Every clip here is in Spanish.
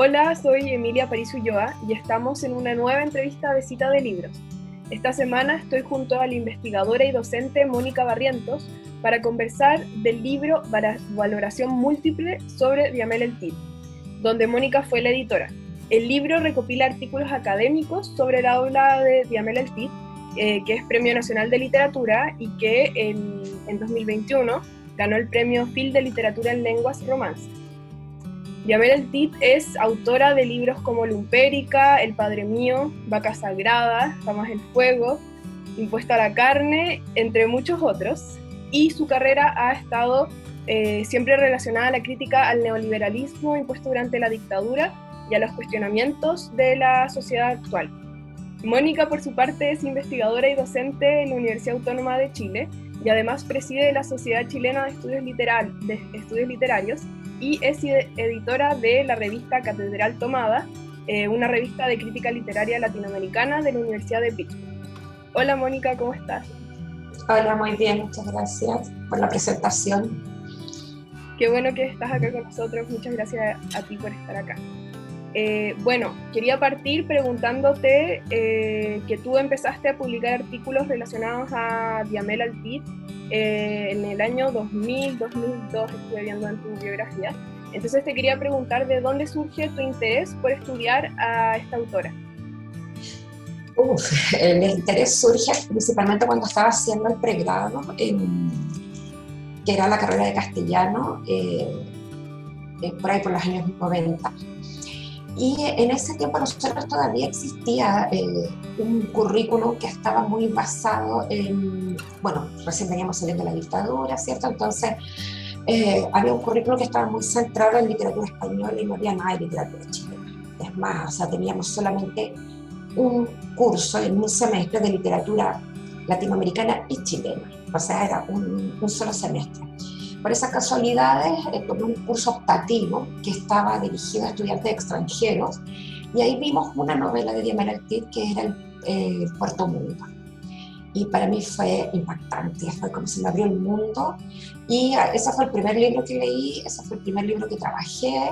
Hola, soy Emilia París Ulloa y estamos en una nueva entrevista de cita de libros. Esta semana estoy junto a la investigadora y docente Mónica Barrientos para conversar del libro Valoración Múltiple sobre Diamel El Tip, donde Mónica fue la editora. El libro recopila artículos académicos sobre la obra de Diamel El Tip, eh, que es Premio Nacional de Literatura y que en, en 2021 ganó el premio Phil de Literatura en Lenguas Romance. Yamel El Tit es autora de libros como Lumpérica, El Padre Mío, Vaca Sagrada, Jamás el Fuego, Impuesta a la Carne, entre muchos otros. Y su carrera ha estado eh, siempre relacionada a la crítica al neoliberalismo impuesto durante la dictadura y a los cuestionamientos de la sociedad actual. Mónica, por su parte, es investigadora y docente en la Universidad Autónoma de Chile y además preside la Sociedad Chilena de Estudios Literarios y es editora de la revista Catedral Tomada, eh, una revista de crítica literaria latinoamericana de la Universidad de Pittsburgh. Hola Mónica, ¿cómo estás? Hola, muy bien, muchas gracias por la presentación. Qué bueno que estás acá con nosotros, muchas gracias a ti por estar acá. Eh, bueno, quería partir preguntándote eh, que tú empezaste a publicar artículos relacionados a Diamel Altit eh, en el año 2000, 2002, estuve viendo en tu biografía. Entonces te quería preguntar de dónde surge tu interés por estudiar a esta autora. Uf, el interés surge principalmente cuando estaba haciendo el pregrado, en, que era la carrera de castellano, por ahí por los años 90 y en ese tiempo nosotros todavía existía eh, un currículum que estaba muy basado en, bueno, recién veníamos saliendo de la dictadura, ¿cierto? Entonces eh, había un currículum que estaba muy centrado en literatura española y no había nada de literatura chilena. Es más, o sea, teníamos solamente un curso en un semestre de literatura latinoamericana y chilena, o sea, era un, un solo semestre. Por esas casualidades, eh, tomé un curso optativo que estaba dirigido a estudiantes extranjeros y ahí vimos una novela de Diamel que era el, eh, Puerto Mundo. Y para mí fue impactante, fue como se me abrió el mundo. Y ah, ese fue el primer libro que leí, ese fue el primer libro que trabajé.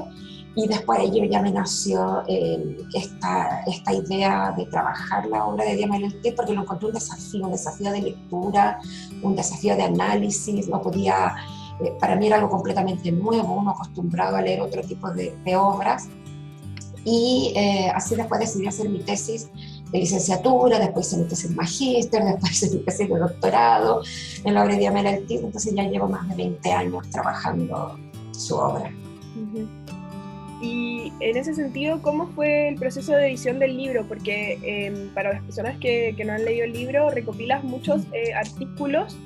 Y después ahí ya me nació eh, esta, esta idea de trabajar la obra de Diamel Altit porque lo encontré un desafío, un desafío de lectura, un desafío de análisis, no podía eh, para mí era algo completamente nuevo, uno acostumbrado a leer otro tipo de, obras. Y eh, así después decidí hacer mi tesis de licenciatura, después hice mi tesis de magíster, después hice mi tesis de doctorado en la obra de Diamela entonces ya llevo más de 20 años trabajando su obra. Y en ese sentido, ¿cómo fue el proceso de edición del libro? Porque em, para las personas que, que, no han leído el libro, recopilas muchos eh, artículos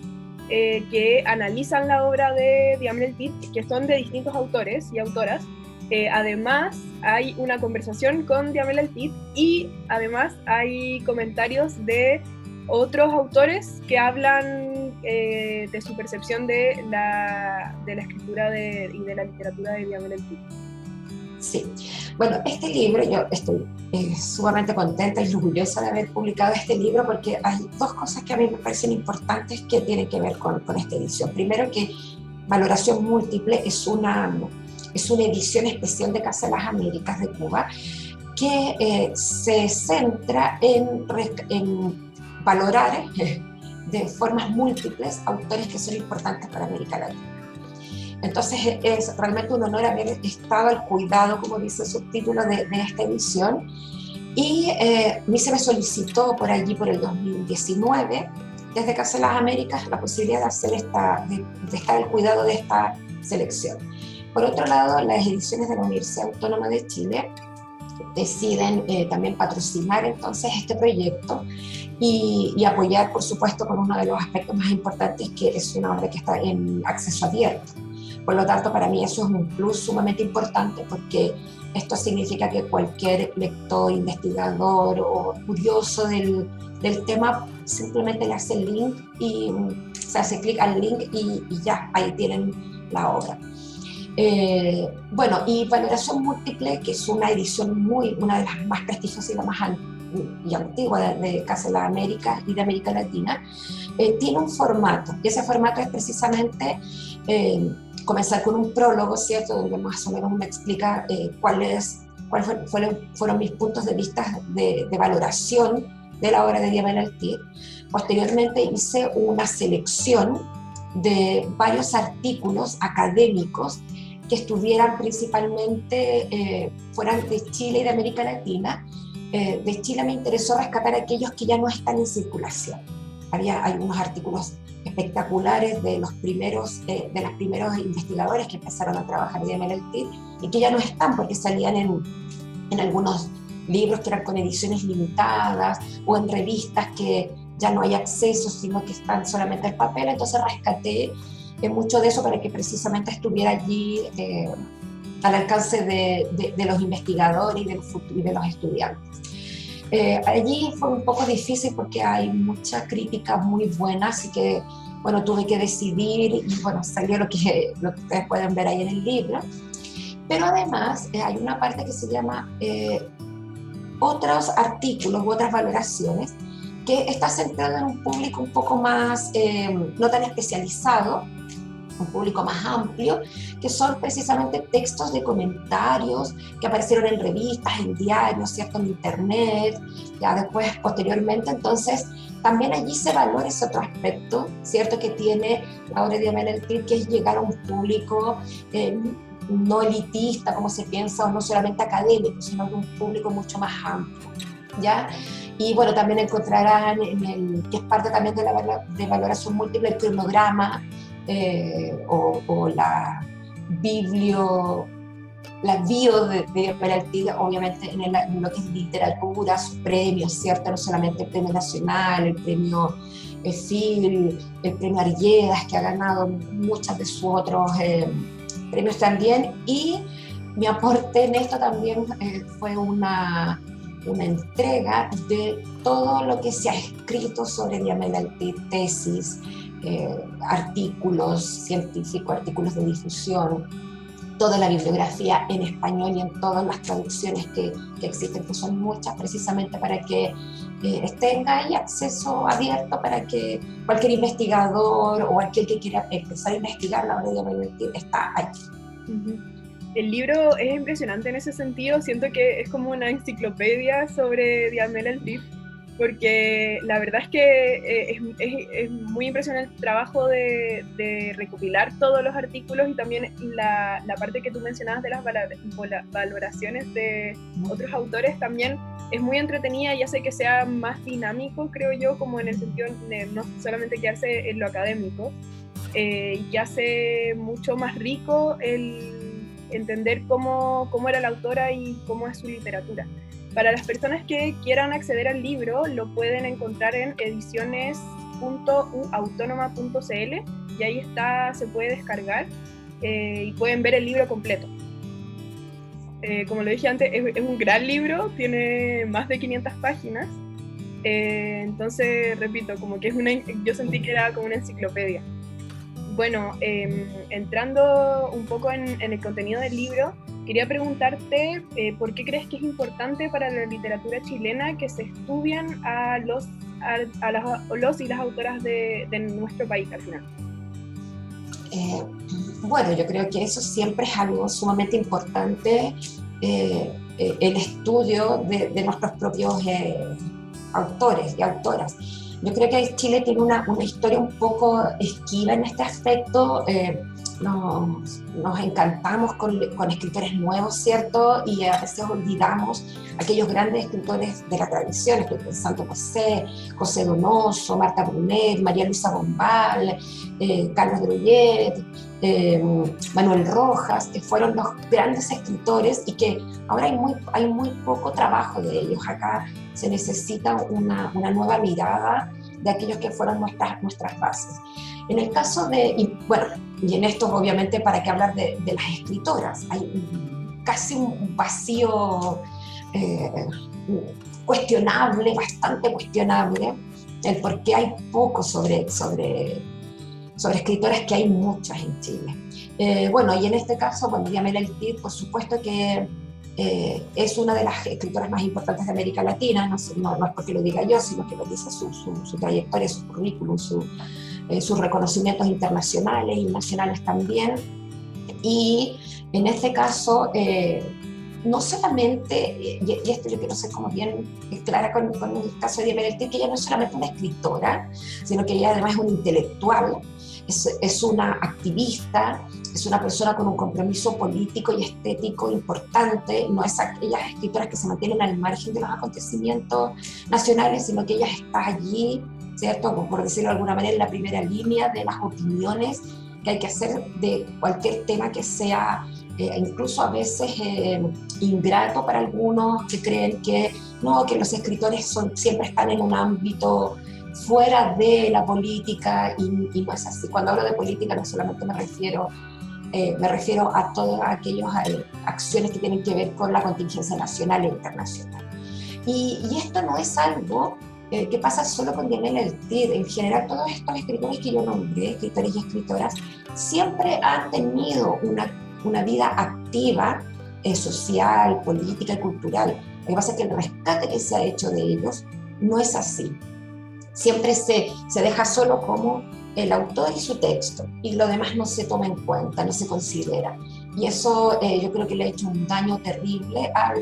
eh, que analizan la obra de Diamel Tit, que son de distintos autores y autoras. Eh, además, hay una conversación con Diamel Tit y además hay comentarios de otros autores que hablan eh, de su percepción de la, de la escritura de, y de la literatura de Diamel Tit. Sí, bueno, este libro, yo estoy eh, sumamente contenta y orgullosa de haber publicado este libro porque hay dos cosas que a mí me parecen importantes que tienen que ver con, con esta edición. Primero que Valoración Múltiple es una, es una edición especial de Casa de las Américas de Cuba que eh, se centra en, en valorar de formas múltiples autores que son importantes para América Latina. Entonces es realmente un honor haber estado al cuidado, como dice el subtítulo, de, esta edición. Y eh, a mí se me solicitó por allí, por el 2019, desde Casa de las Américas, la posibilidad de, hacer esta, de, estar al cuidado de esta selección. Por otro lado, las ediciones de la Universidad Autónoma de Chile deciden eh, también patrocinar entonces este proyecto y, y, apoyar, por supuesto, con uno de los aspectos más importantes, que es una obra que está en acceso abierto. Por lo tanto, para mí eso es un plus sumamente importante porque esto significa que cualquier lector, investigador o curioso del, del tema simplemente le hace el link y se hace clic al link y, ya, ahí tienen la obra. Eh, bueno, y Valoración Múltiple, que es una edición muy, una de las más prestigiosas y la más y antigua de, Casa de las Américas y de América Latina, eh, tiene un formato, y ese formato es precisamente eh, comenzar con un prólogo, ¿cierto? Donde más o menos me explica eh, cuál es cuáles fueron, fueron, mis puntos de vista de, valoración de la obra de Diamel Altir. Posteriormente hice una selección de varios artículos académicos que estuvieran principalmente, eh, fueran de Chile y de América Latina. Eh, de Chile me interesó rescatar aquellos que ya no están en circulación. Había algunos artículos espectaculares de los primeros, eh, de los primeros investigadores que empezaron a trabajar en MLT y que ya no están porque salían en, en algunos libros que eran con ediciones limitadas o en revistas que ya no hay acceso, sino que están solamente el papel. Entonces rescaté eh, mucho de eso para que precisamente estuviera allí eh, al alcance de, de, los investigadores y de los, y de los estudiantes. Eh, allí fue un poco difícil porque hay mucha crítica muy buena, así que bueno, tuve que decidir y bueno, salió lo que, lo que ustedes pueden ver ahí en el libro. Pero además eh, hay una parte que se llama eh, otros artículos u otras valoraciones que está centrada en un público un poco más, no tan especializado, un público más amplio, que son precisamente textos de comentarios que aparecieron en revistas, en diarios, ¿cierto? en internet, ya después, posteriormente. Entonces, también allí se valora ese otro aspecto, ¿cierto? Que tiene la obra de Amel que es llegar a un público eh, no elitista, como se piensa, o no solamente académico, sino de un público mucho más amplio, ¿ya? Y bueno, también encontrarán en el, que es parte también de la de valoración múltiple, el cronograma, eh, o, la biblio, la bio de, de obviamente en, lo que es literatura, sus premios, ¿cierto? No solamente el premio nacional, el premio EFIL, el premio Ariedas, que ha ganado muchos de sus otros eh, premios también. Y mi aporte en esto también eh, fue una, una entrega de todo lo que se ha escrito sobre Diamel tesis, eh, artículos científicos, artículos de difusión, toda la bibliografía en español y en todas las traducciones que, que existen, que son muchas, precisamente para que eh, tenga ahí acceso abierto para que cualquier investigador o aquel que quiera empezar a investigar la obra de está aquí. El libro es impresionante en ese sentido, siento que es como una enciclopedia sobre Diamel el porque la verdad es que eh, es, muy impresionante el trabajo de, recopilar todos los artículos y también la, parte que tú mencionabas de las valoraciones de otros autores también es muy entretenida y hace que sea más dinámico, creo yo, como en el sentido de no solamente quedarse en lo académico, eh, y hace mucho más rico el entender cómo, cómo era la autora y cómo es su literatura. Para las personas que quieran acceder al libro, lo pueden encontrar en ediciones.uautónoma.cl y ahí está, se puede descargar eh, y pueden ver el libro completo. Eh, como lo dije antes, es, un gran libro, tiene más de 500 páginas. Eh, entonces, repito, como que es una, yo sentí que era como una enciclopedia. Bueno, em, entrando un poco en, el contenido del libro, Quería preguntarte eh, por qué crees que es importante para la literatura chilena que se estudian a los, a, los y las autoras de, nuestro país al final. Eh, bueno, yo creo que eso siempre es algo sumamente importante, eh, el estudio de, de nuestros propios autores y autoras. Yo creo que Chile tiene una, una historia un poco esquiva en este aspecto nos, nos encantamos con, escritores nuevos, ¿cierto? Y a veces olvidamos aquellos grandes escritores de la tradición, Santo José, José Donoso, Marta Brunet, María Luisa Bombal, eh, Carlos Gruyet, eh, Manuel Rojas, que fueron los grandes escritores y que ahora hay muy, poco trabajo de ellos. Acá se necesita una, nueva mirada de aquellos que fueron nuestras, bases. En el caso de, bueno, y en esto obviamente para qué hablar de, las escritoras, hay casi un vacío eh, cuestionable, bastante cuestionable, el por qué hay poco sobre, sobre, sobre escritoras que hay muchas en Chile. Eh, bueno, y en este caso, bueno, Diamela Eltir, por supuesto que eh, es una de las escritoras más importantes de América Latina, no, no, es porque lo diga yo, sino que lo dice su, su, su trayectoria, su currículum, su, eh, sus reconocimientos internacionales y nacionales también. Y en este caso, eh, no solamente, y, esto yo quiero ser como bien clara con, con el caso de Diana que ella no es solamente una escritora, sino que ella además es una intelectual, es, es una activista, es una persona con un compromiso político y estético importante, no es aquellas escritoras que se mantienen al margen de los acontecimientos nacionales, sino que ella está allí, ¿cierto? Por decirlo de alguna manera, en la primera línea de las opiniones que hay que hacer de cualquier tema que sea eh, incluso a veces eh, ingrato para algunos que creen que no, que los escritores son, siempre están en un ámbito fuera de la política y, y no es así. Cuando hablo de política no solamente me refiero eh, me refiero a todas aquellas acciones que tienen que ver con la contingencia nacional e internacional. Y, y esto no es algo eh, que pasa solo con Diana Eltir. En general, todos estos escritores que yo nombré, escritores y escritoras, siempre han tenido una, una vida activa, eh, social, política y cultural. Lo que pasa es que el rescate que se ha hecho de ellos no es así. Siempre se, se deja solo como el autor y su texto, y lo demás no se toma en cuenta, no se considera. Y eso eh, yo creo que le ha hecho un daño terrible a,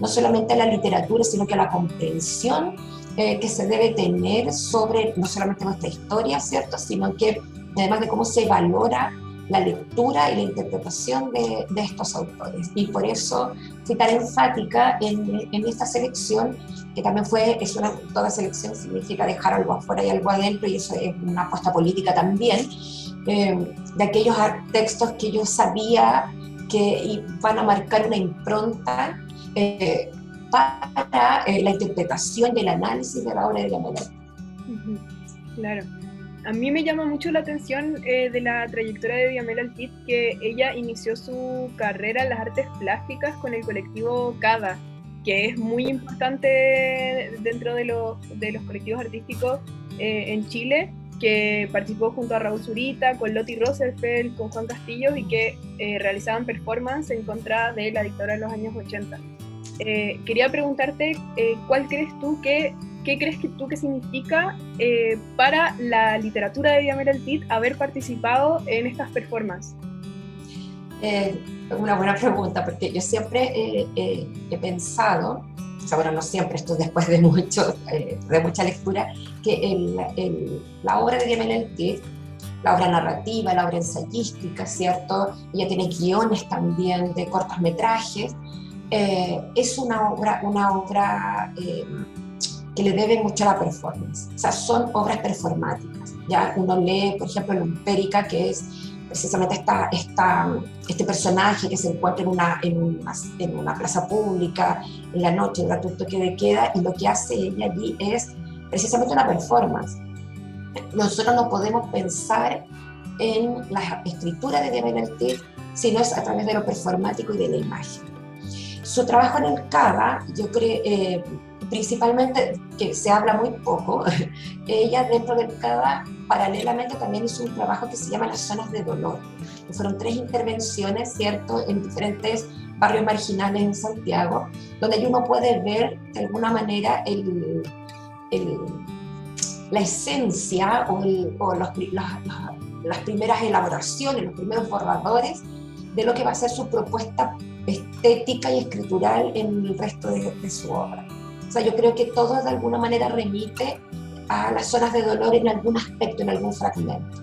no solamente a la literatura, sino que a la comprensión eh, que se debe tener sobre no solamente nuestra historia, ¿cierto? Sino que además de cómo se valora la lectura y la interpretación de, de estos autores. Y por eso fui tan enfática en, en esta selección que también fue, es una, toda selección significa dejar algo afuera y algo adentro, y eso es una apuesta política también, eh, de aquellos textos que yo sabía que van a marcar una impronta eh, para eh, la interpretación y el análisis de la obra de la Claro. A mí me llama mucho la atención de la trayectoria de Diamela Altit que ella inició su carrera en las artes plásticas con el colectivo CADA, que es muy importante dentro de los, de los colectivos artísticos eh, en Chile, que participó junto a Raúl Zurita, con Loti Rosenfeld, con Juan Castillo y que eh, realizaban performance en contra de la dictadura de los años 80. Eh, quería preguntarte, ¿cuál crees tú que, qué crees que tú que significa para la literatura de Diamel Altit haber participado en estas performances? una buena pregunta, porque yo siempre he pensado, o sea, bueno, no siempre, esto después de, mucho, eh, de mucha lectura, que el, el, la obra de Diamel la obra narrativa, la obra ensayística, ¿cierto? Ella tiene guiones también de cortometrajes. Eh, es una obra, una obra eh, que le debe mucho a la performance. O sea, son obras performáticas. Ya uno lee, por ejemplo, Lumpérica, que es precisamente esta, esta, este personaje que se encuentra en una, en, una, en una plaza pública en la noche durante un toque de queda y lo que hace ella allí es precisamente una performance. Nosotros no podemos pensar en la escritura de Diana si no es a través de lo performático y de la imagen. Su trabajo en el CABA, yo creo, eh, principalmente, que se habla muy poco, ella dentro del CABA paralelamente también hizo un trabajo que se llama las zonas de dolor, fueron tres intervenciones, ¿cierto?, en diferentes barrios marginales en Santiago, donde uno puede ver de alguna manera el, el, la esencia o, o los, las primeras elaboraciones, los primeros borradores de lo que va a ser su propuesta estética y escritural en el resto de, de su obra. O sea, yo creo que todo de alguna manera remite a las zonas de dolor en algún aspecto, en algún fragmento.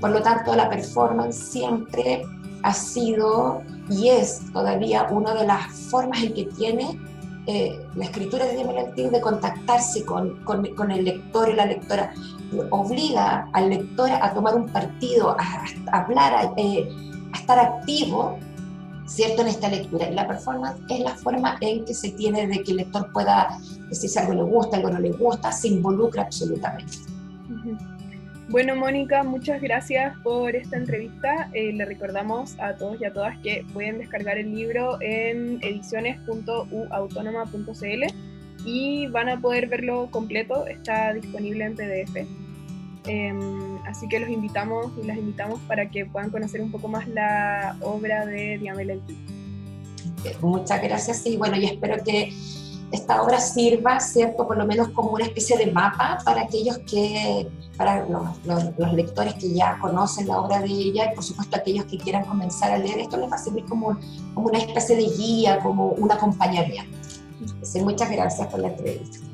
Por lo tanto, la performance siempre ha sido y es todavía una de las formas en que tiene eh, la escritura de Diamel de contactarse con, con, con, el lector y la lectora. Obliga al lector a tomar un partido, a, hablar, a, eh, a estar activo ¿cierto? En esta lectura. Y la performance es la forma en que se tiene de que el lector pueda decir si algo le gusta, algo no le gusta, se involucra absolutamente. Bueno, Mónica, muchas gracias por esta entrevista. Eh, le recordamos a todos y a todas que pueden descargar el libro en ediciones.uautónoma.cl y van a poder verlo completo, está disponible en PDF. Em, así que los invitamos y las invitamos para que puedan conocer un poco más la obra de Diamela Muchas gracias y bueno, y espero que esta obra sirva, ¿cierto? Por lo menos como una especie de mapa para aquellos que, para los, lectores que ya conocen la obra de ella y por supuesto aquellos que quieran comenzar a leer, esto les va a servir como, como una especie de guía, como un acompañamiento. muchas gracias por la entrevista.